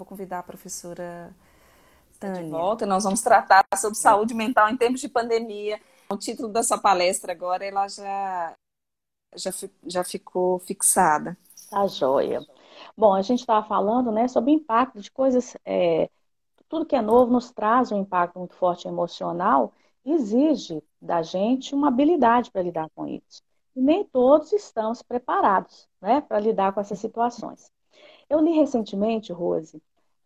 vou convidar a professora Tânia. De volta, nós vamos tratar sobre saúde mental em tempos de pandemia. O título da sua palestra agora, ela já, já, já ficou fixada. Tá joia. Bom, a gente estava falando né, sobre o impacto de coisas. É, tudo que é novo nos traz um impacto muito forte emocional, exige da gente uma habilidade para lidar com isso. E nem todos estamos preparados né, para lidar com essas situações. Eu li recentemente, Rose,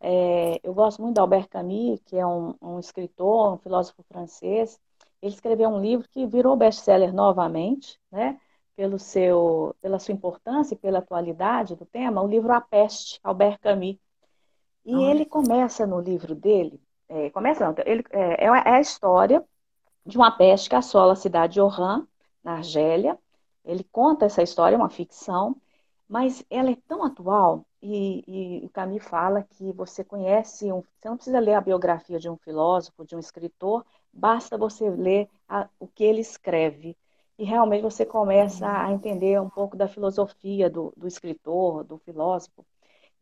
é, eu gosto muito de Albert Camus, que é um, um, escritor, um filósofo francês. Ele escreveu um livro que virou best-seller novamente, né? Pelo seu, pela sua importância e pela atualidade do tema, o livro A Peste, Albert Camus. E ele começa no livro dele, é, começa não, ele, é, é, é a história de uma peste que assola a cidade de Oran, na Argélia. Ele conta essa história, é uma ficção, mas ela é tão atual e, e o Camus fala que você conhece, um, você não precisa ler a biografia de um filósofo, de um escritor, basta você ler a, o que ele escreve. E realmente você começa a entender um pouco da filosofia do, do escritor, do filósofo.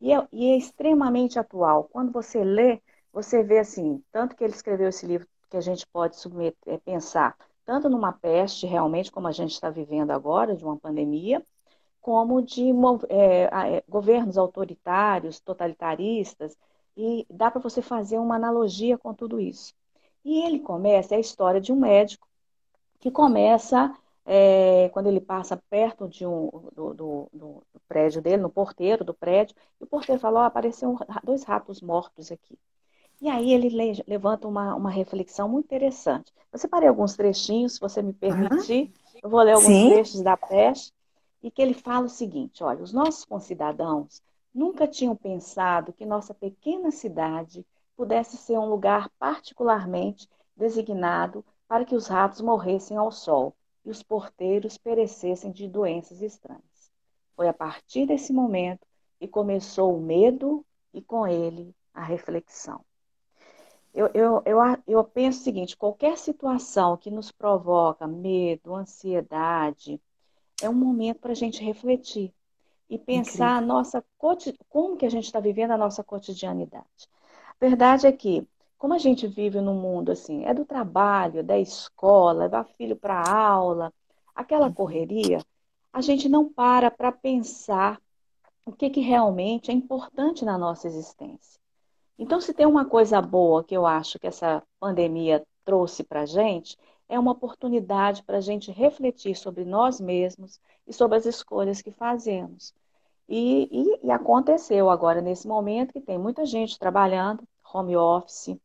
E é, e é extremamente atual. Quando você lê, você vê assim, tanto que ele escreveu esse livro que a gente pode submeter, pensar tanto numa peste, realmente, como a gente está vivendo agora, de uma pandemia, como de é, é, governos autoritários, totalitaristas, e dá para você fazer uma analogia com tudo isso. E ele começa, é a história de um médico que começa, é, quando ele passa perto de um, do, do, do, prédio dele, no porteiro do prédio, e o porteiro fala, oh, apareceram dois ratos mortos aqui. E aí ele le levanta uma, uma reflexão muito interessante. Eu separei alguns trechinhos, se você me permitir, uhum. eu vou ler alguns Sim. trechos da peste, e que ele fala o seguinte: olha, os nossos concidadãos nunca tinham pensado que nossa pequena cidade pudesse ser um lugar particularmente designado para que os ratos morressem ao sol e os porteiros perecessem de doenças estranhas. Foi a partir desse momento que começou o medo e com ele a reflexão. Eu, eu, eu, eu penso o seguinte: qualquer situação que nos provoca medo, ansiedade, é um momento para a gente refletir e pensar a nossa como que a gente está vivendo a nossa cotidianidade. A verdade é que, como a gente vive num mundo assim, é do trabalho, da escola, levar filho para aula, aquela uhum. correria, a gente não para para pensar o que, que realmente é importante na nossa existência. Então, se tem uma coisa boa que eu acho que essa pandemia trouxe para a gente, é uma oportunidade para a gente refletir sobre nós mesmos e sobre as escolhas que fazemos. E, e, e, aconteceu agora, nesse momento, que tem muita gente trabalhando, home office,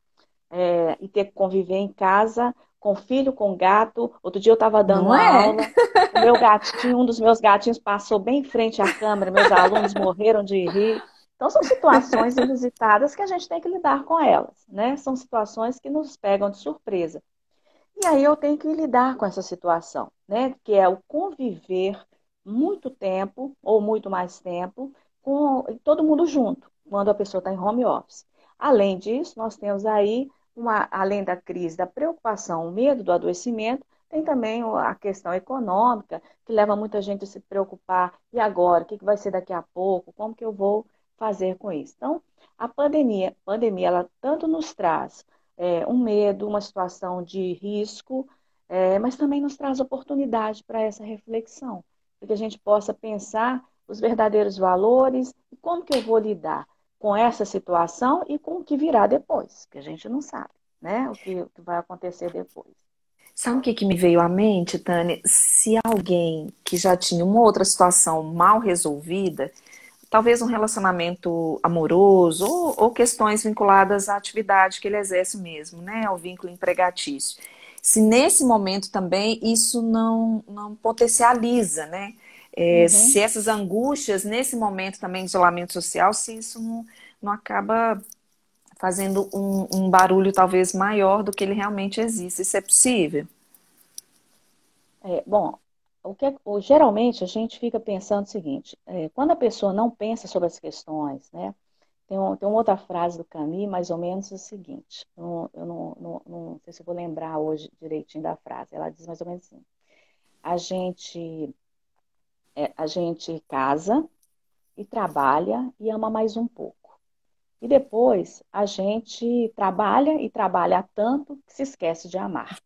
é, e ter que conviver em casa com filho, com gato. Outro dia eu estava dando é? aula, o meu gatinho, um dos meus gatinhos passou bem em frente à câmera, meus alunos morreram de rir. Então, são situações inusitadas que a gente tem que lidar com elas, né? São situações que nos pegam de surpresa. E aí eu tenho que lidar com essa situação, né? Que é o conviver muito tempo, ou muito mais tempo, com todo mundo junto, quando a pessoa está em home office. Além disso, nós temos aí, uma, além da crise da preocupação, o medo do adoecimento, tem também a questão econômica, que leva muita gente a se preocupar, e agora, o que vai ser daqui a pouco, como que eu vou fazer com isso? Então, a pandemia, pandemia ela tanto nos traz é, um medo, uma situação de risco, é, mas também nos traz oportunidade para essa reflexão, para que a gente possa pensar os verdadeiros valores e como que eu vou lidar com essa situação e com o que virá depois, que a gente não sabe, né? O que, o que vai acontecer depois. Sabe o que, que me veio à mente, Tânia? Se alguém que já tinha uma outra situação mal resolvida talvez um relacionamento amoroso ou, ou, questões vinculadas à atividade que ele exerce mesmo, né, ao vínculo empregatício. Se nesse momento também isso não, não potencializa, né, é, uhum. se essas angústias nesse momento também de isolamento social, se isso não, não acaba fazendo um, um barulho talvez maior do que ele realmente existe, isso é possível? É, bom, o que, o, geralmente a gente fica pensando o seguinte: é, quando a pessoa não pensa sobre as questões, né? Tem, um, tem uma outra frase do Camus, mais ou menos o seguinte: eu, eu não, não, não, sei se vou lembrar hoje direitinho da frase. Ela diz mais ou menos assim: a gente, é, a gente casa e trabalha e ama mais um pouco. E depois a gente trabalha e trabalha tanto que se esquece de amar.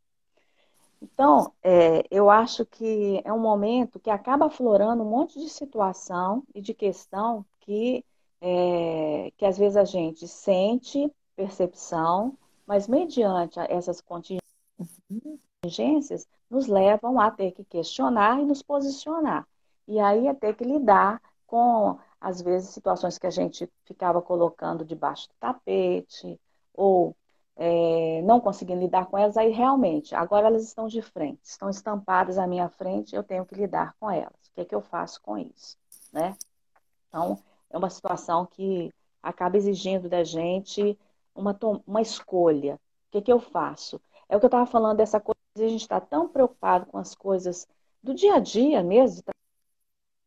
Então, é, eu acho que é um momento que acaba aflorando um monte de situação e de questão que, é, que às vezes a gente sente percepção, mas mediante essas contingências, nos levam a ter que questionar e nos posicionar. E aí é ter que lidar com, às vezes, situações que a gente ficava colocando debaixo do tapete, ou é, não conseguindo lidar com elas, aí realmente, agora elas estão de frente, estão estampadas à minha frente, eu tenho que lidar com elas. O que é que eu faço com isso? Né? Então, é uma situação que acaba exigindo da gente uma, uma escolha. O que é que eu faço? É o que eu estava falando dessa coisa, a gente está tão preocupado com as coisas do dia a dia mesmo, de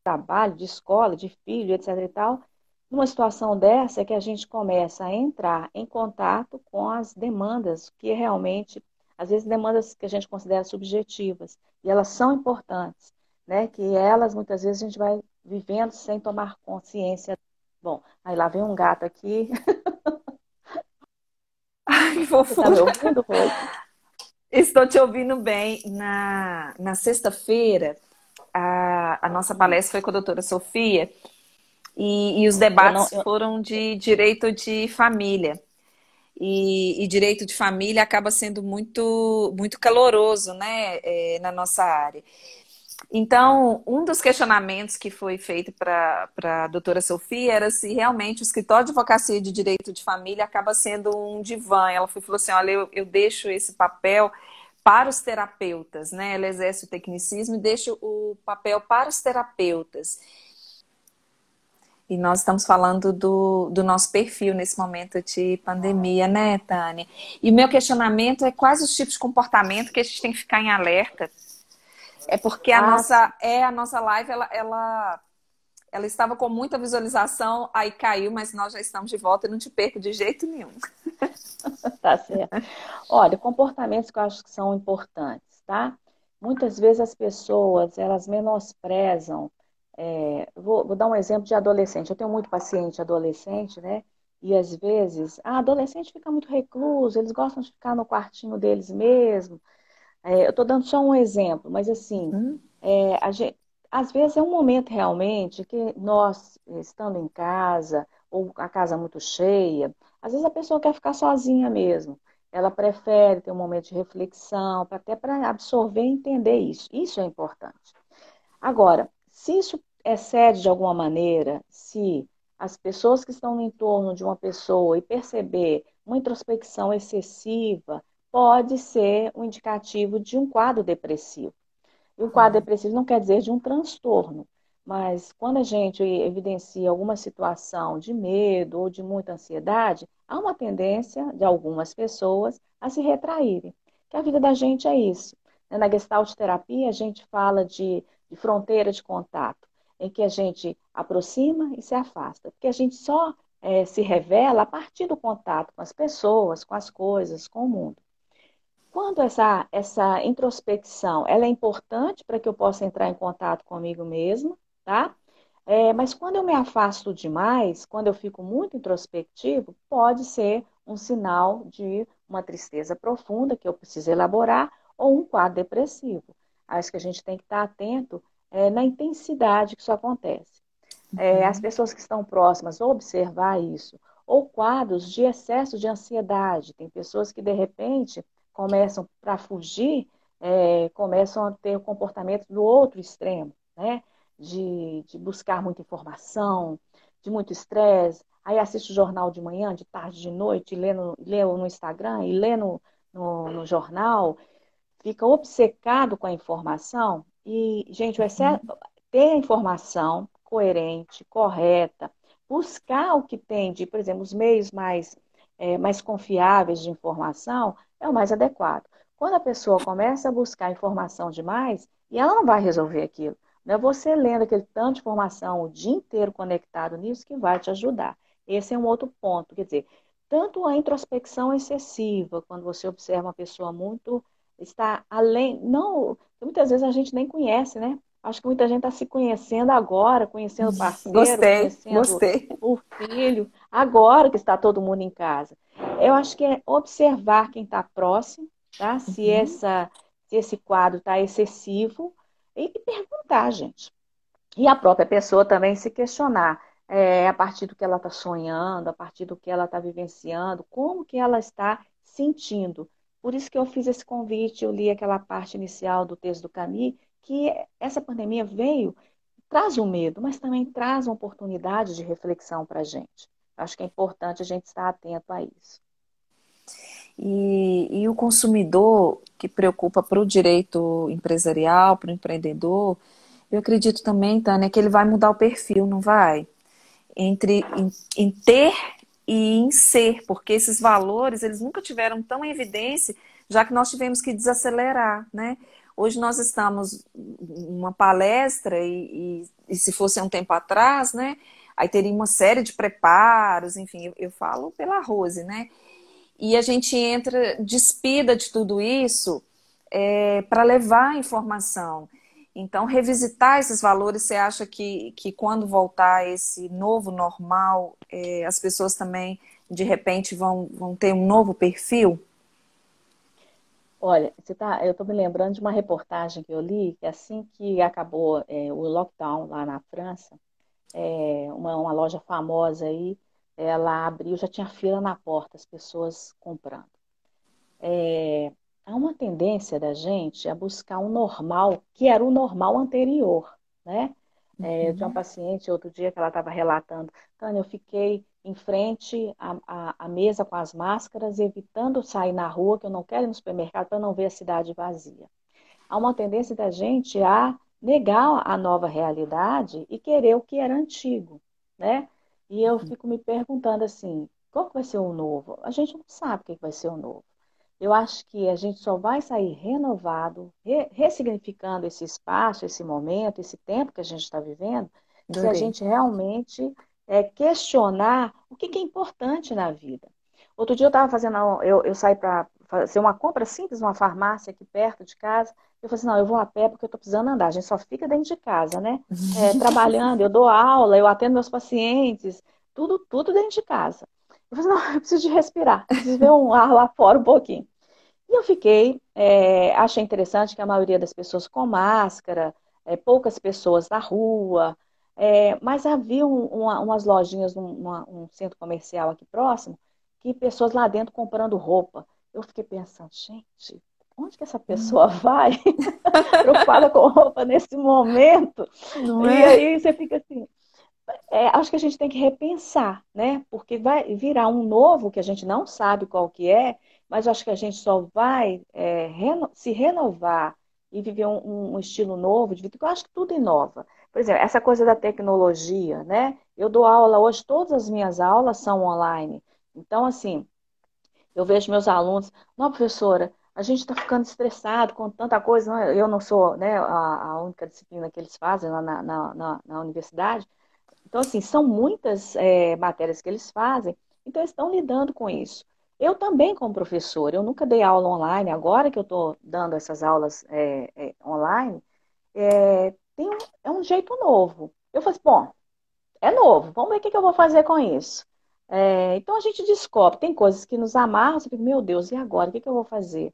trabalho, de escola, de filho, etc e tal, numa situação dessa é que a gente começa a entrar em contato com as demandas que realmente, às vezes demandas que a gente considera subjetivas, e elas são importantes, né? Que elas muitas vezes a gente vai vivendo sem tomar consciência. Bom, aí lá vem um gato aqui. Ai, que fofura. Tá me ouvindo, Estou te ouvindo bem. Na, na sexta-feira, a, a nossa palestra foi com a doutora Sofia e, e os debates eu não, eu... foram de direito de família. E, e, direito de família acaba sendo muito, muito caloroso né, é, na nossa área. Então, um dos questionamentos que foi feito para a doutora Sofia era se realmente o escritório de advocacia de direito de família acaba sendo um divã. Ela falou assim: olha, eu, eu deixo esse papel para os terapeutas, né? Ela exerce o tecnicismo e deixa o papel para os terapeutas. E nós estamos falando do, do nosso perfil nesse momento de pandemia, né, Tânia? E o meu questionamento é quais os tipos de comportamento que a gente tem que ficar em alerta. É porque a ah, nossa é a nossa live ela, ela ela estava com muita visualização, aí caiu, mas nós já estamos de volta e não te perco de jeito nenhum. tá certo. Olha, comportamentos que eu acho que são importantes, tá? Muitas vezes as pessoas, elas menosprezam é, vou, vou, dar um exemplo de adolescente. Eu tenho muito paciente adolescente, né? E às vezes, a adolescente fica muito recluso, eles gostam de ficar no quartinho deles mesmo. É, eu estou dando só um exemplo, mas assim, hum. é, gente, às vezes é um momento realmente que nós, estando em casa, ou a casa muito cheia, às vezes a pessoa quer ficar sozinha mesmo. Ela prefere ter um momento de reflexão, até para absorver e entender isso. Isso é importante. Agora, se isso excede de alguma maneira, se as pessoas que estão no entorno de uma pessoa e perceber uma introspecção excessiva, pode ser um indicativo de um quadro depressivo. E um quadro uhum. depressivo não quer dizer de um transtorno, mas quando a gente evidencia alguma situação de medo ou de muita ansiedade, há uma tendência de algumas pessoas a se retraírem. Que a vida da gente é isso. Na Gestalt terapia, a gente fala de de fronteira de contato, em que a gente aproxima e se afasta, porque a gente só é, se revela a partir do contato com as pessoas, com as coisas, com o mundo. Quando essa, essa introspecção ela é importante para que eu possa entrar em contato comigo mesmo, tá? É, mas quando eu me afasto demais, quando eu fico muito introspectivo, pode ser um sinal de uma tristeza profunda que eu preciso elaborar ou um quadro depressivo. Acho que a gente tem que estar atento é, na intensidade que isso acontece. É, uhum. as pessoas que estão próximas observar isso. Ou quadros de excesso de ansiedade. Tem pessoas que, de repente, começam para fugir, é, começam a ter o comportamento do outro extremo, né? De, de buscar muita informação, de muito estresse. Aí assiste o jornal de manhã, de tarde, de noite, lê no, lê no Instagram e lê no, no, no jornal fica obcecado com a informação e, gente, o excesso, ter a informação coerente, correta, buscar o que tem de, por exemplo, os meios mais, é, mais confiáveis de informação é o mais adequado. Quando a pessoa começa a buscar informação demais, e ela não vai resolver aquilo. Não é você lendo aquele tanto de informação o dia inteiro conectado nisso que vai te ajudar. Esse é um outro ponto. Quer dizer, tanto a introspecção excessiva, quando você observa uma pessoa muito está além, não, muitas vezes a gente nem conhece, né? Acho que muita gente está se conhecendo agora, conhecendo o parceiro, gostei, conhecendo gostei. o filho, agora que está todo mundo em casa. Eu acho que é observar quem está próximo, tá? Se, uhum. essa, se esse quadro está excessivo, e perguntar, gente. E a própria pessoa também se questionar. É, a partir do que ela está sonhando, a partir do que ela está vivenciando, como que ela está sentindo. Por isso que eu fiz esse convite, eu li aquela parte inicial do texto do Camille, que essa pandemia veio, traz um medo, mas também traz uma oportunidade de reflexão para a gente. Acho que é importante a gente estar atento a isso. E, e o consumidor que preocupa para o direito empresarial, para o empreendedor, eu acredito também, Tânia, que ele vai mudar o perfil, não vai? Entre em, em ter e em ser, porque esses valores, eles nunca tiveram tão em evidência, já que nós tivemos que desacelerar, né? Hoje nós estamos uma palestra e, e, e, se fosse um tempo atrás, né? Aí teria uma série de preparos, enfim, eu, eu falo pela Rose, né? E a gente entra despida de tudo isso é, para levar a informação. Então, revisitar esses valores, você acha que, que quando voltar esse novo normal, é, as pessoas também, de repente, vão, vão ter um novo perfil? Olha, você tá, eu estou me lembrando de uma reportagem que eu li, que assim que acabou é, o lockdown lá na França, é, uma, uma loja famosa aí, ela abriu, já tinha fila na porta, as pessoas comprando. É, há uma tendência da gente a buscar um normal, que era o normal anterior, né? É, eu tinha uma uhum. paciente outro dia que ela estava relatando, Tânia, eu fiquei em frente à, à, à, mesa com as máscaras, evitando sair na rua, que eu não quero ir no supermercado para não ver a cidade vazia. Há uma tendência da gente a negar a nova realidade e querer o que era antigo, né? E eu uhum. fico me perguntando assim, qual que vai ser o novo? A gente não sabe o que vai ser o novo. Eu acho que a gente só vai sair renovado, re ressignificando esse espaço, esse momento, esse tempo que a gente está vivendo, se a gente realmente é, questionar o que, que, é importante na vida. Outro dia eu estava fazendo, eu, eu saí para fazer uma compra simples numa farmácia aqui perto de casa. Eu falei assim, não, eu vou a pé porque eu estou precisando andar. A gente só fica dentro de casa, né? É, trabalhando, eu dou aula, eu atendo meus pacientes, tudo, tudo dentro de casa. Eu falei, não, eu preciso de respirar, preciso ver um ar lá fora um pouquinho. E eu fiquei, é, achei interessante que a maioria das pessoas com máscara, é, poucas pessoas na rua, é, mas havia um, uma, umas lojinhas num um centro comercial aqui próximo, que pessoas lá dentro comprando roupa. Eu fiquei pensando, gente, onde que essa pessoa hum. vai preocupada com roupa nesse momento? Não e é? aí você fica assim, é, acho que a gente tem que repensar, né? Porque vai virar um novo que a gente não sabe qual que é, mas acho que a gente só vai é, reno se renovar e viver um, um, estilo novo de vida, porque eu acho que tudo inova. Por exemplo, essa coisa da tecnologia, né? Eu dou aula hoje, todas as minhas aulas são online. Então, assim, eu vejo meus alunos, não, professora, a gente está ficando estressado com tanta coisa, não, eu não sou né, a, a, única disciplina que eles fazem lá na, na, na, na universidade. Então, assim, são muitas é, matérias que eles fazem, então eles estão lidando com isso. Eu também, como professor, eu nunca dei aula online, agora que eu estou dando essas aulas é, é, online, é, tem um, é um jeito novo. Eu falei bom, é novo, vamos ver o que, que eu vou fazer com isso. É, então a gente descobre, tem coisas que nos amarram, você fica, meu Deus, e agora? O que, que eu vou fazer?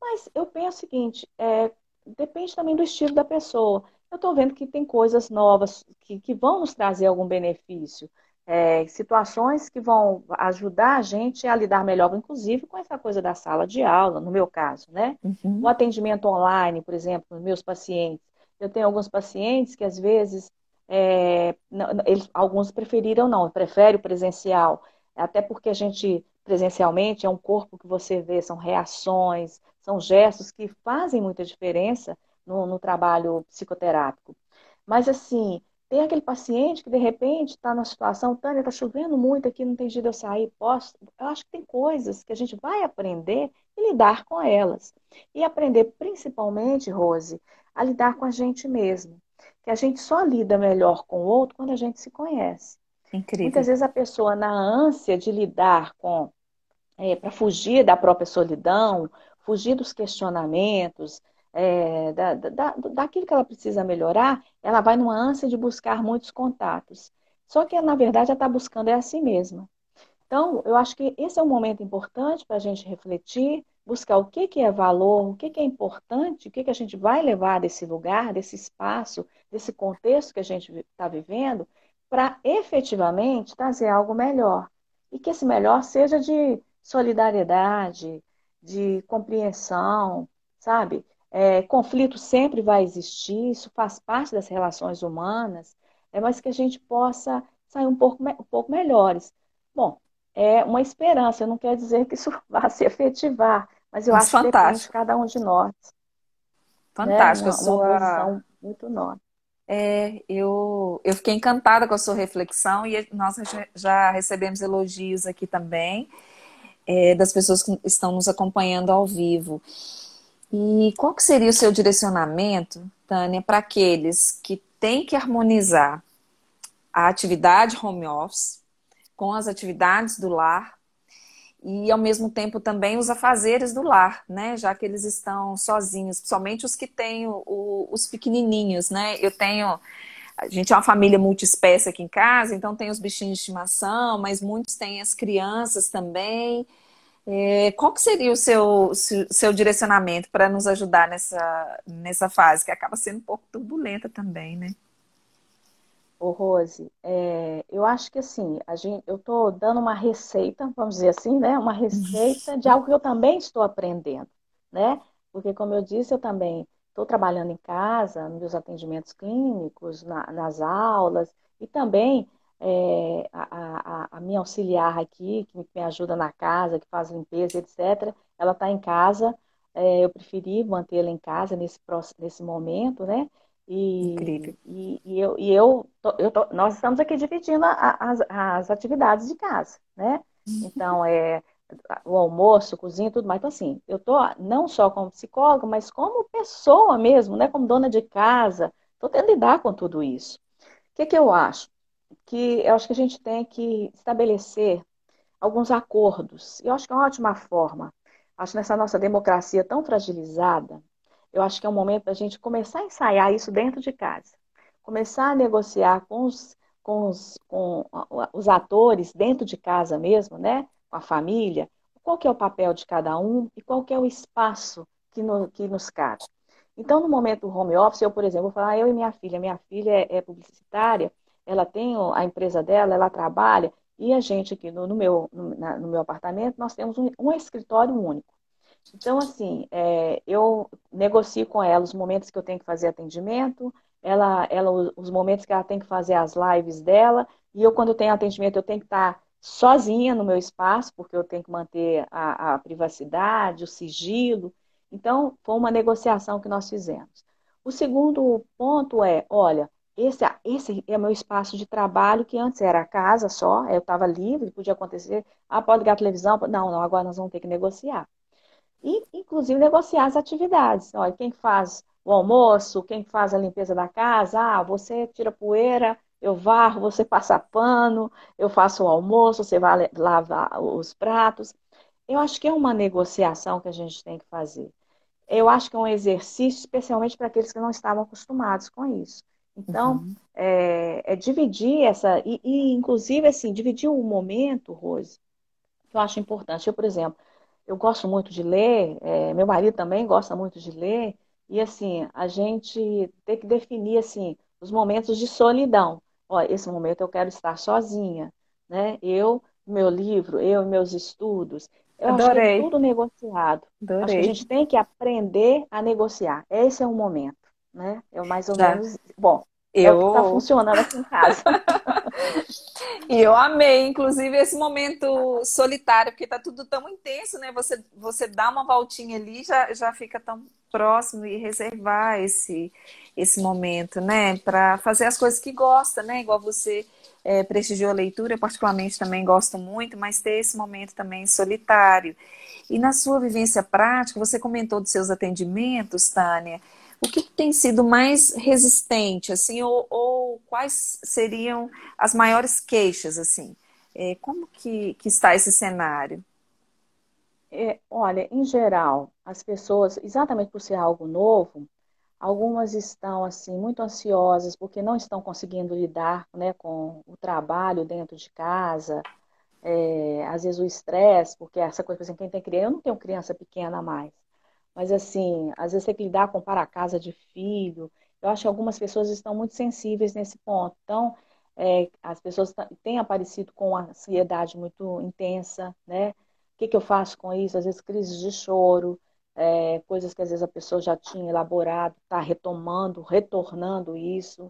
Mas eu penso o seguinte, é, depende também do estilo da pessoa. Eu estou vendo que tem coisas novas que, que vão nos trazer algum benefício é, situações que vão ajudar a gente a lidar melhor, inclusive, com essa coisa da sala de aula, no meu caso, né? Uhum. O atendimento online, por exemplo, nos meus pacientes. Eu tenho alguns pacientes que, às vezes, é, não, eles, alguns preferiram não, preferem o presencial, até porque a gente, presencialmente, é um corpo que você vê, são reações, são gestos que fazem muita diferença no, no trabalho psicoterápico. Mas, assim, tem aquele paciente que de repente está numa situação, Tânia, está chovendo muito aqui, não tem jeito de eu sair, posso? Eu acho que tem coisas que a gente vai aprender e lidar com elas. E aprender principalmente, Rose, a lidar com a gente mesmo. Que a gente só lida melhor com o outro quando a gente se conhece. Incrível. Muitas vezes a pessoa, na ânsia de lidar com, é, para fugir da própria solidão, fugir dos questionamentos, é, da, da, daquilo que ela precisa melhorar, ela vai numa ânsia de buscar muitos contatos. Só que, na verdade, ela está buscando é a si mesma. Então, eu acho que esse é um momento importante para a gente refletir, buscar o que, que é valor, o que, que é importante, o que, que a gente vai levar desse lugar, desse espaço, desse contexto que a gente está vivendo, para efetivamente trazer algo melhor. E que esse melhor seja de solidariedade, de compreensão, sabe? É, conflito sempre vai existir, isso faz parte das relações humanas, é, mas que a gente possa sair um pouco, um pouco melhores. Bom, é uma esperança, não quer dizer que isso vá se efetivar, mas eu acho fantástico. que depende de cada um de nós. Fantástico, né? uma, a sua... muito nossa. É, eu, eu fiquei encantada com a sua reflexão e nós já recebemos elogios aqui também é, das pessoas que estão nos acompanhando ao vivo. E qual que seria o seu direcionamento, Tânia, para aqueles que têm que harmonizar a atividade home office com as atividades do lar e ao mesmo tempo também os afazeres do lar, né? Já que eles estão sozinhos, principalmente os que têm o, os pequenininhos, né? Eu tenho a gente é uma família multiespécie aqui em casa, então tem os bichinhos de estimação, mas muitos têm as crianças também. É, qual que seria o seu, seu direcionamento para nos ajudar nessa, nessa fase, que acaba sendo um pouco turbulenta também, né? Ô, Rose, é, eu acho que assim, a gente, eu estou dando uma receita, vamos dizer assim, né? Uma receita de algo que eu também estou aprendendo, né? Porque, como eu disse, eu também estou trabalhando em casa, nos meus atendimentos clínicos, na, nas aulas, e também é, a, a, a, minha auxiliar aqui, que me ajuda na casa, que faz limpeza, etc., ela está em casa. É, eu preferi mantê-la em casa nesse, nesse momento, né? E, Incrível. E, e eu, e eu, tô, eu tô, nós estamos aqui dividindo a, as, as atividades de casa, né? Então, é o almoço, cozinha, tudo mais. Então, assim, eu tô não só como psicóloga, mas como pessoa mesmo, né? Como dona de casa, estou tendo que lidar com tudo isso. O que, que eu acho? Que eu acho que a gente tem que estabelecer alguns acordos. Eu acho que é uma ótima forma. Acho nessa nossa democracia tão fragilizada, eu acho que é um momento da gente começar a ensaiar isso dentro de casa. Começar a negociar com os, com os, com os atores dentro de casa mesmo, né? Com a família, qual que é o papel de cada um e qual que é o espaço que, no, que nos cabe. Então, no momento do home office, eu, por exemplo, vou falar, eu e minha filha, minha filha é, é publicitária, ela tem a empresa dela, ela trabalha, e a gente aqui no, no meu, no, na, no, meu apartamento, nós temos um, um escritório único. Então, assim, é, eu negocio com ela os momentos que eu tenho que fazer atendimento, ela, ela, os momentos que ela tem que fazer as lives dela, e eu, quando tenho atendimento, eu tenho que estar sozinha no meu espaço, porque eu tenho que manter a, a privacidade, o sigilo. Então, foi uma negociação que nós fizemos. O segundo ponto é, olha, esse, esse é meu espaço de trabalho, que antes era a casa só, eu estava livre, podia acontecer, ah, pode ligar a televisão, não, não, agora nós vamos ter que negociar e, inclusive, negociar as atividades. Olha, quem faz o almoço, quem faz a limpeza da casa, ah, você tira poeira, eu varro, você passa pano, eu faço o almoço, você vai lavar os pratos. Eu acho que é uma negociação que a gente tem que fazer. Eu acho que é um exercício, especialmente para aqueles que não estavam acostumados com isso. Então, uhum. é, é, dividir essa, e, e, inclusive, assim, dividir o momento, Rose, que eu acho importante. Eu, por exemplo, eu gosto muito de ler, é, meu marido também gosta muito de ler, e assim, a gente tem que definir assim, os momentos de solidão. Olha, esse momento eu quero estar sozinha, né? Eu, meu livro, eu e meus estudos. Eu Adorei. acho que é tudo negociado. Adorei. Acho que a gente tem que aprender a negociar. Esse é o momento, né? Eu mais ou menos. Bom, eu... é o que está funcionando aqui em casa. e eu amei, inclusive, esse momento solitário, porque tá tudo tão intenso, né? Você, você dá uma voltinha ali já já fica tão próximo e reservar esse, esse momento, né? Para fazer as coisas que gosta, né? Igual você é, prestigiou a leitura, eu particularmente também gosto muito, mas ter esse momento também solitário. E na sua vivência prática, você comentou dos seus atendimentos, Tânia, o que tem sido mais resistente, assim, ou, ou quais seriam as maiores queixas, assim? É, como que, que está esse cenário? É, olha, em geral, as pessoas, exatamente por ser algo novo, algumas estão assim muito ansiosas porque não estão conseguindo lidar né, com o trabalho dentro de casa, é, às vezes o estresse, porque essa coisa, por exemplo, quem tem criança, eu não tenho criança pequena mais, mas assim, às vezes tem que lidar com para casa de filho. Eu acho que algumas pessoas estão muito sensíveis nesse ponto. Então, é, as pessoas têm aparecido com uma ansiedade muito intensa, né? O que, que eu faço com isso? Às vezes crises de choro, é, coisas que às vezes a pessoa já tinha elaborado, está retomando, retornando isso.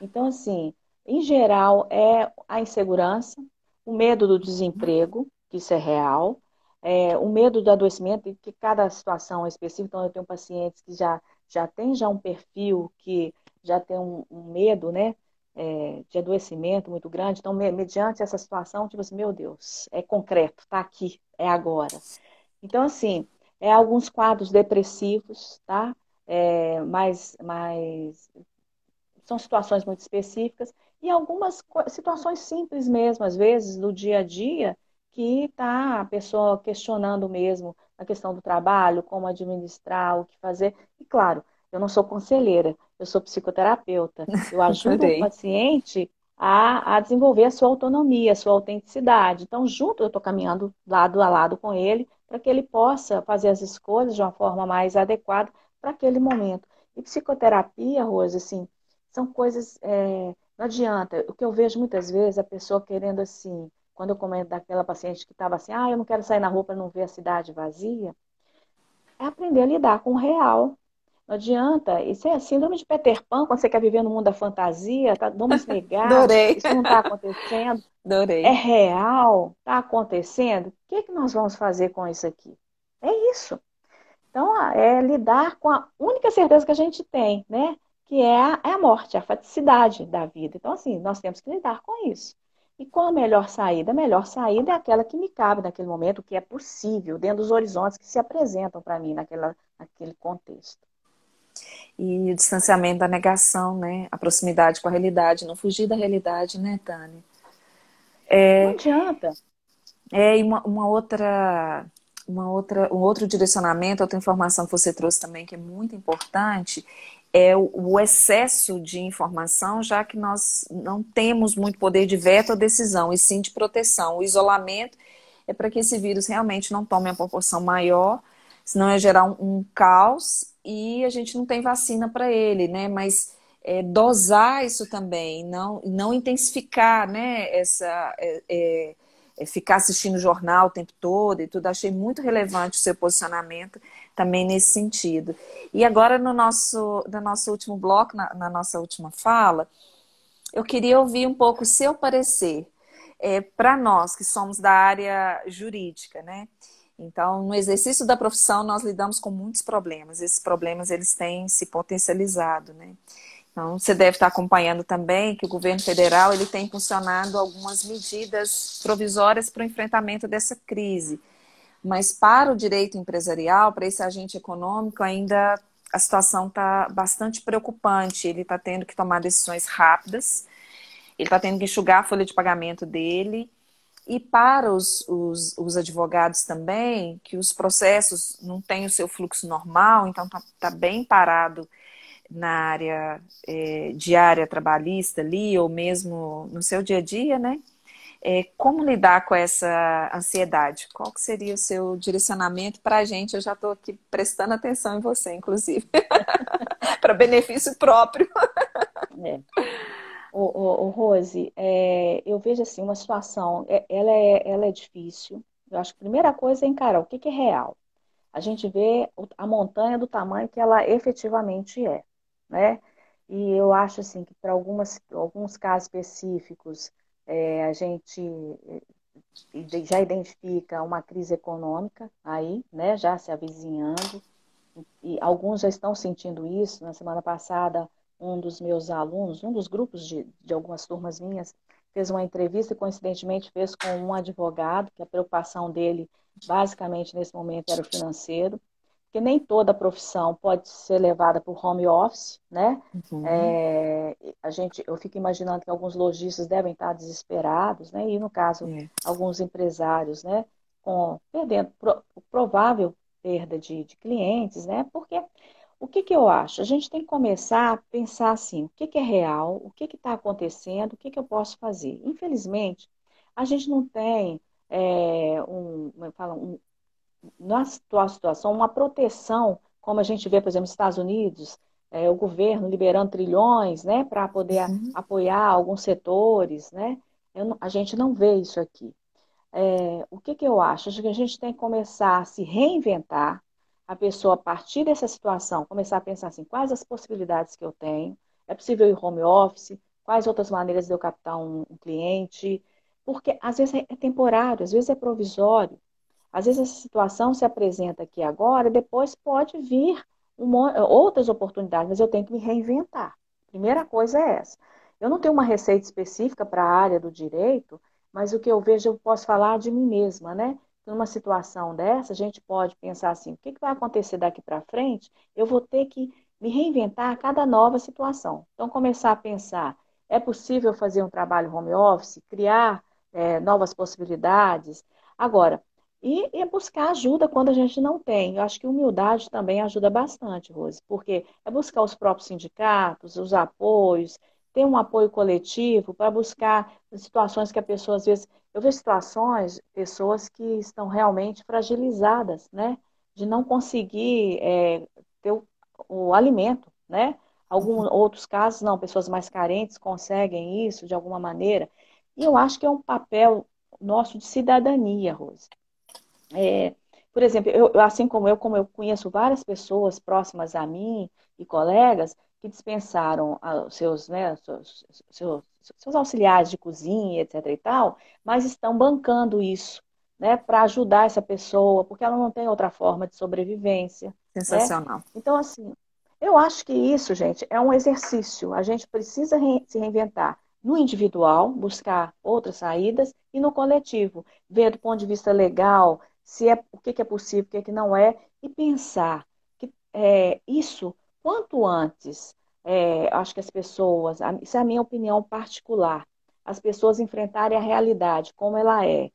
Então, assim, em geral, é a insegurança, o medo do desemprego, que isso é real, é, o medo do adoecimento, que cada situação é específica. Então, eu tenho pacientes que já, já têm já um perfil que já tem um, um medo, né? É, de adoecimento muito grande. Então, mediante essa situação, tipo assim, meu Deus, é concreto, está aqui, é agora. Então, assim, é alguns quadros depressivos, tá? É, mais, mais são situações muito específicas e algumas situações simples mesmo, às vezes, do dia a dia, que está a pessoa questionando mesmo a questão do trabalho, como administrar, o que fazer. E claro, eu não sou conselheira, eu sou psicoterapeuta. Eu ajudo o paciente a, a, desenvolver a sua autonomia, a sua autenticidade. Então, junto, eu estou caminhando lado a lado com ele, para que ele possa fazer as escolhas de uma forma mais adequada para aquele momento. E psicoterapia, Rose, assim, são coisas. É, não adianta. O que eu vejo muitas vezes, a pessoa querendo assim, quando eu comento daquela paciente que estava assim, ah, eu não quero sair na rua para não ver a cidade vazia, é aprender a lidar com o real. Não adianta. Isso é síndrome de Peter Pan, quando você quer viver no mundo da fantasia, tá, vamos negar. Adorei. Isso não está acontecendo. Adorei. É real, está acontecendo. O que, é que nós vamos fazer com isso aqui? É isso. Então, é lidar com a única certeza que a gente tem, né? Que é a, é a morte, a faticidade da vida. Então, assim, nós temos que lidar com isso. E qual a melhor saída? A melhor saída é aquela que me cabe naquele momento, que é possível, dentro dos horizontes que se apresentam para mim naquela, naquele contexto. E o distanciamento da negação, né? A proximidade com a realidade, não fugir da realidade, né, Tânia? É, não adianta. É, e uma, uma outra, uma outra, um outro direcionamento, outra informação que você trouxe também, que é muito importante, é o, excesso de informação, já que nós não temos muito poder de veto ou decisão, e sim de proteção. O isolamento é para que esse vírus realmente não tome uma proporção maior, senão é gerar um, um caos e a gente não tem vacina para ele, né? Mas é, dosar isso também, não, não intensificar, né? Essa, é, é, é, ficar assistindo jornal o tempo todo e tudo. Achei muito relevante o seu posicionamento também nesse sentido. E agora, no nosso, no nosso último bloco, na, na nossa última fala, eu queria ouvir um pouco o seu parecer. É, para nós que somos da área jurídica, né? Então, no exercício da profissão, nós lidamos com muitos problemas. Esses problemas, eles têm se potencializado, né? Então, você deve estar acompanhando também que o governo federal ele tem impulsionado algumas medidas provisórias para o enfrentamento dessa crise. Mas para o direito empresarial, para esse agente econômico, ainda a situação está bastante preocupante. Ele está tendo que tomar decisões rápidas, ele está tendo que enxugar a folha de pagamento dele e para os, os, os, advogados também, que os processos não têm o seu fluxo normal, então está tá bem parado na área é, diária trabalhista ali, ou mesmo no seu dia a dia, né? É, como lidar com essa ansiedade? Qual que seria o seu direcionamento para a gente? Eu já estou aqui prestando atenção em você, inclusive, para benefício próprio. É. O, o, o Rose, é, eu vejo assim uma situação, é, ela é, ela é difícil. Eu acho que a primeira coisa é encarar o que, que é real. A gente vê a montanha do tamanho que ela efetivamente é, né? E eu acho assim que para alguns casos específicos é, a gente é, já identifica uma crise econômica aí, né? Já se avizinhando e alguns já estão sentindo isso. Na semana passada um dos meus alunos, um dos grupos de, de algumas turmas minhas, fez uma entrevista e coincidentemente fez com um advogado, que a preocupação dele basicamente nesse momento era o financeiro, porque nem toda profissão pode ser levada para o home office, né? Uhum. É, a gente, eu fico imaginando que alguns lojistas devem estar desesperados, né? E no caso, é. alguns empresários, né? com perdendo pro, provável perda de, de, clientes, né? Porque o que, que eu acho? A gente tem que começar a pensar assim, o que, que é real, o que está acontecendo, o que, que eu posso fazer. Infelizmente, a gente não tem é, um, é fala, um, na situação, uma proteção, como a gente vê, por exemplo, nos Estados Unidos, é, o governo liberando trilhões né, para poder uhum. apoiar alguns setores, né? A gente não vê isso aqui. É, o que, que eu acho? Acho que a gente tem que começar a se reinventar, a pessoa, a partir dessa situação, começar a pensar assim, quais as possibilidades que eu tenho? É possível ir home office? Quais outras maneiras de eu captar um, um cliente? Porque às vezes é, é temporário, às vezes é provisório. Às vezes essa situação se apresenta aqui agora, depois pode vir uma, outras oportunidades, mas eu tenho que me reinventar. Primeira coisa é essa. Eu não tenho uma receita específica para a área do direito, mas o que eu vejo, eu posso falar de mim mesma, né? Numa situação dessa, a gente pode pensar assim: o que, que vai acontecer daqui para frente? Eu vou ter que me reinventar a cada nova situação. Então, começar a pensar: é possível fazer um trabalho home office, criar é, novas possibilidades? Agora, e, e, buscar ajuda quando a gente não tem. Eu acho que humildade também ajuda bastante, Rose, porque é buscar os próprios sindicatos, os apoios, ter um apoio coletivo para buscar situações que a pessoa, às vezes, eu vejo situações, pessoas que estão realmente fragilizadas, né? De não conseguir é, ter o, o, alimento, né? Alguns uhum. outros casos, não, pessoas mais carentes conseguem isso de alguma maneira. E eu acho que é um papel nosso de cidadania, Rose. É, por exemplo, eu, assim como eu, como eu conheço várias pessoas próximas a mim e colegas que dispensaram seus, né, seus, seus, seus auxiliares de cozinha, etc. e tal, mas estão bancando isso, né, para ajudar essa pessoa, porque ela não tem outra forma de sobrevivência. Né? Sensacional. Né? Então, assim, eu acho que isso, gente, é um exercício. A gente precisa re se reinventar no individual, buscar outras saídas, e no coletivo, ver do ponto de vista legal, se é o que, é possível, o que, é que não é, e pensar que é, isso, quanto antes, é, acho que as pessoas, isso é a minha opinião particular, as pessoas enfrentarem a realidade como ela é,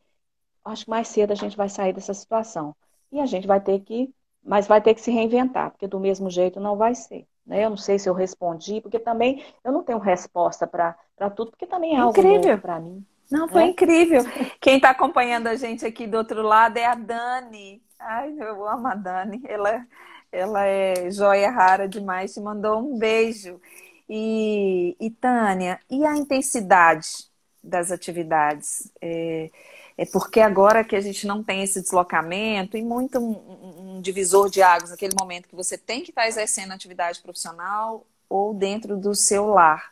acho que mais cedo a gente vai sair dessa situação. E a gente vai ter que, mas vai ter que se reinventar, porque do mesmo jeito não vai ser. Né? Eu não sei se eu respondi, porque também eu não tenho resposta para tudo, porque também é algo novo para mim. Não, foi é? incrível. Quem está acompanhando a gente aqui do outro lado é a Dani. Ai, eu amo a Dani. Ela, ela é joia rara demais. Te mandou um beijo. E, e Tânia, e a intensidade das atividades? É, é, porque agora que a gente não tem esse deslocamento e muito um, um divisor de águas naquele momento que você tem que estar tá exercendo atividade profissional ou dentro do seu lar.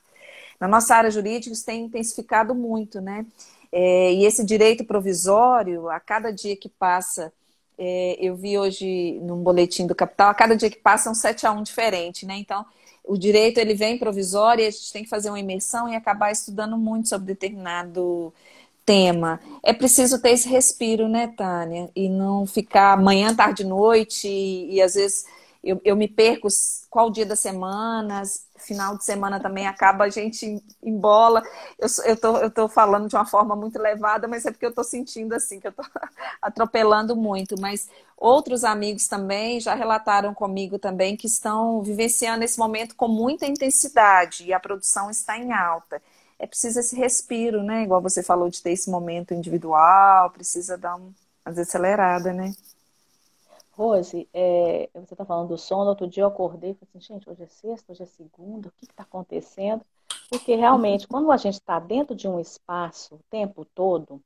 Na nossa área jurídica, isso tem intensificado muito, né? É, e esse direito provisório, a cada dia que passa, é, eu vi hoje num boletim do Capital, a cada dia que passa é um 7 a 1 diferente, né? Então, o direito ele vem provisório e a gente tem que fazer uma imersão e acabar estudando muito sobre determinado tema. É preciso ter esse respiro, né, Tânia? E não ficar manhã, tarde, noite e, e às vezes eu, eu me perco qual dia da semana, final de semana também acaba, a gente embola. Eu, eu, tô, eu tô falando de uma forma muito levada, mas é porque eu tô sentindo assim, que eu tô atropelando muito. Mas outros amigos também já relataram comigo também que estão vivenciando esse momento com muita intensidade e a produção está em alta. É preciso esse respiro, né? Igual você falou de ter esse momento individual, precisa dar uma desacelerada, né? Rose, é, você está falando do sono, outro dia eu acordei e falei assim, gente, hoje é sexta, hoje é segunda, o que está acontecendo? Porque realmente, quando a gente está dentro de um espaço o tempo todo,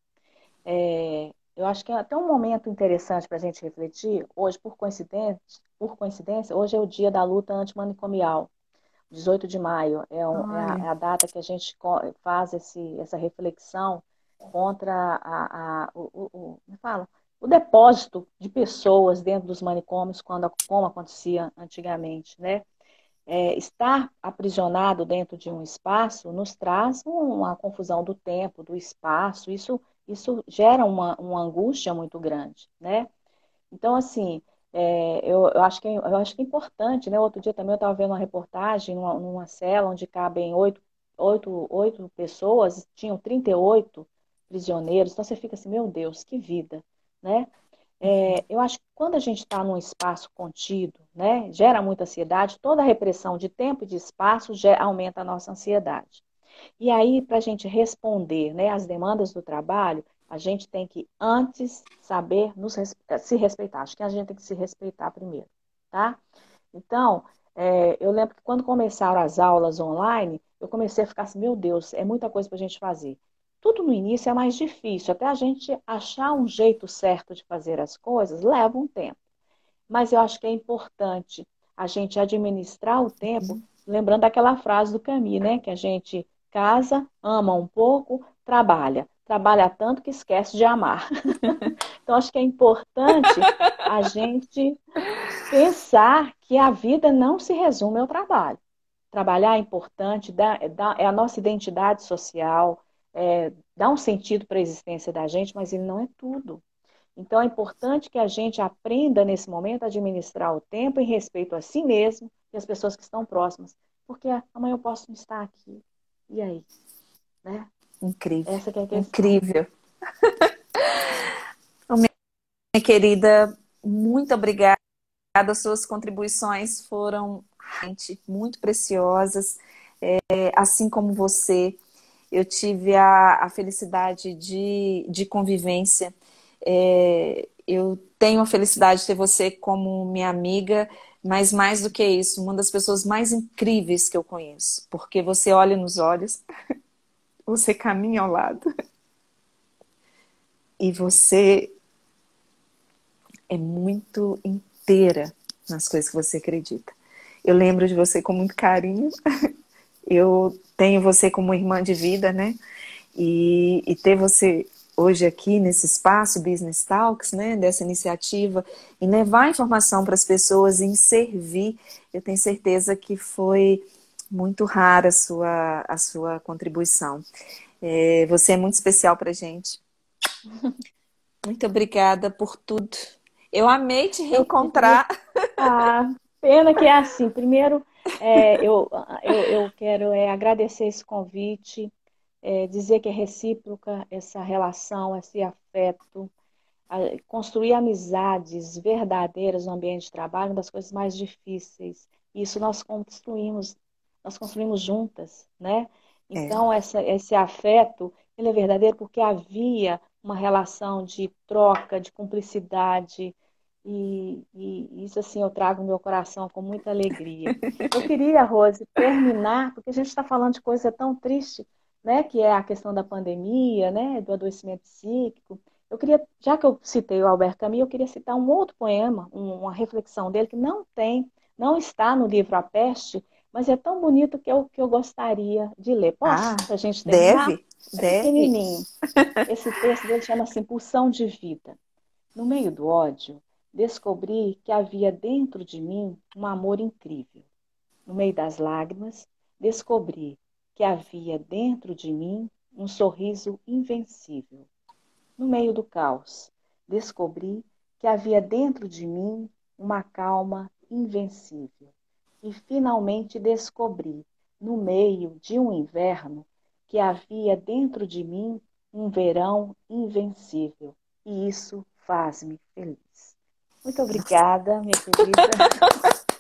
é, eu acho que é até um momento interessante para a gente refletir. Hoje, por coincidência, por coincidência, hoje é o dia da luta antimanicomial. 18 de maio é, um, é, a, é, a, data que a gente faz esse, essa reflexão contra a, a o, o, o, me fala, o depósito de pessoas dentro dos manicômios, quando, como acontecia antigamente, né? É, estar aprisionado dentro de um espaço nos traz uma confusão do tempo, do espaço, isso, isso gera uma, uma angústia muito grande, né? Então, assim, é, eu, eu, acho que, eu acho que é importante, né? Outro dia também eu estava vendo uma reportagem numa, numa cela onde cabem oito, oito, oito pessoas, tinham 38 prisioneiros, então você fica assim, meu Deus, que vida, né? É, eu acho que quando a gente está num espaço contido, né, gera muita ansiedade, toda a repressão de tempo e de espaço gera, aumenta a nossa ansiedade. E aí, para a gente responder né, às demandas do trabalho, a gente tem que antes saber nos, se respeitar. Acho que a gente tem que se respeitar primeiro, tá? Então, é, eu lembro que quando começaram as aulas online, eu comecei a ficar assim, meu Deus, é muita coisa para a gente fazer. Tudo no início é mais difícil, até a gente achar um jeito certo de fazer as coisas leva um tempo. Mas eu acho que é importante a gente administrar o tempo, lembrando aquela frase do Camille, né? Que a gente casa, ama um pouco, trabalha. Trabalha tanto que esquece de amar. então, acho que é importante a gente pensar que a vida não se resume ao trabalho. Trabalhar é importante, é a nossa identidade social, é, dá um sentido para a existência da gente, mas ele não é tudo. Então é importante que a gente aprenda nesse momento a administrar o tempo em respeito a si mesmo e as pessoas que estão próximas, porque amanhã eu posso não estar aqui. E aí? Né? Incrível. Essa que é a questão. Incrível. Minha querida, muito obrigada. As suas contribuições foram muito preciosas. É, assim como você, eu tive a, a felicidade de, de convivência. É, eu tenho a felicidade de ter você como minha amiga, mas mais do que isso, uma das pessoas mais incríveis que eu conheço, porque você olha nos olhos, você caminha ao lado e você é muito inteira nas coisas que você acredita. Eu lembro de você com muito carinho. Eu tenho você como irmã de vida, né? E, e ter você hoje aqui nesse espaço Business Talks, né, dessa iniciativa, e levar informação para as pessoas, em servir, eu tenho certeza que foi muito rara a sua, a sua contribuição. É, você é muito especial para gente. Muito obrigada por tudo. Eu amei te reencontrar. Ah, pena que é assim. Primeiro, é, eu, eu, eu, quero é, agradecer esse convite, é, dizer que é recíproca essa relação, esse afeto, a, construir amizades verdadeiras no ambiente de trabalho, uma das coisas mais difíceis. Isso nós construímos, nós construímos juntas, né? É. Então, essa, esse afeto, ele é verdadeiro porque havia uma relação de troca, de cumplicidade, e, e, isso assim eu trago no meu coração com muita alegria. Eu queria, Rose, terminar, porque a gente está falando de coisa tão triste, né, que é a questão da pandemia, né, do adoecimento psíquico. Eu queria, já que eu citei o Albert Camus, eu queria citar um outro poema, uma reflexão dele que não tem, não está no livro A Peste, mas é tão bonito que eu, que eu gostaria de ler. Posso? Ah, a gente terminar? Deve, é deve. Pequenininho. Esse texto dele chama-se Impulsão de Vida. No meio do ódio, descobri que havia dentro de mim um amor incrível. No meio das lágrimas, descobri que havia dentro de mim um sorriso invencível. No meio do caos, descobri que havia dentro de mim uma calma invencível. E finalmente descobri, no meio de um inverno, que havia dentro de mim um verão invencível. E isso faz-me feliz. Muito obrigada, minha querida.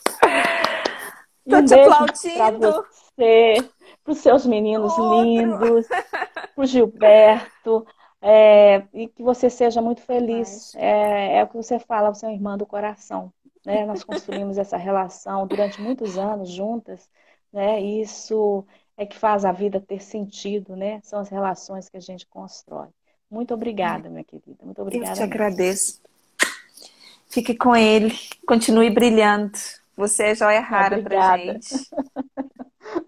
Tô um te aplaudindo. você, para os seus meninos Outro. lindos, para o Gilberto, é, e que você seja muito feliz. É, é, o que você fala, você é uma irmã do coração. Né? Nós construímos essa relação durante muitos anos juntas, né? isso é que faz a vida ter sentido, né? São as relações que a gente constrói. Muito obrigada, minha querida. Muito obrigada. Eu te agradeço. Fique com ele, continue brilhando. Você é joia rara Obrigada. pra gente.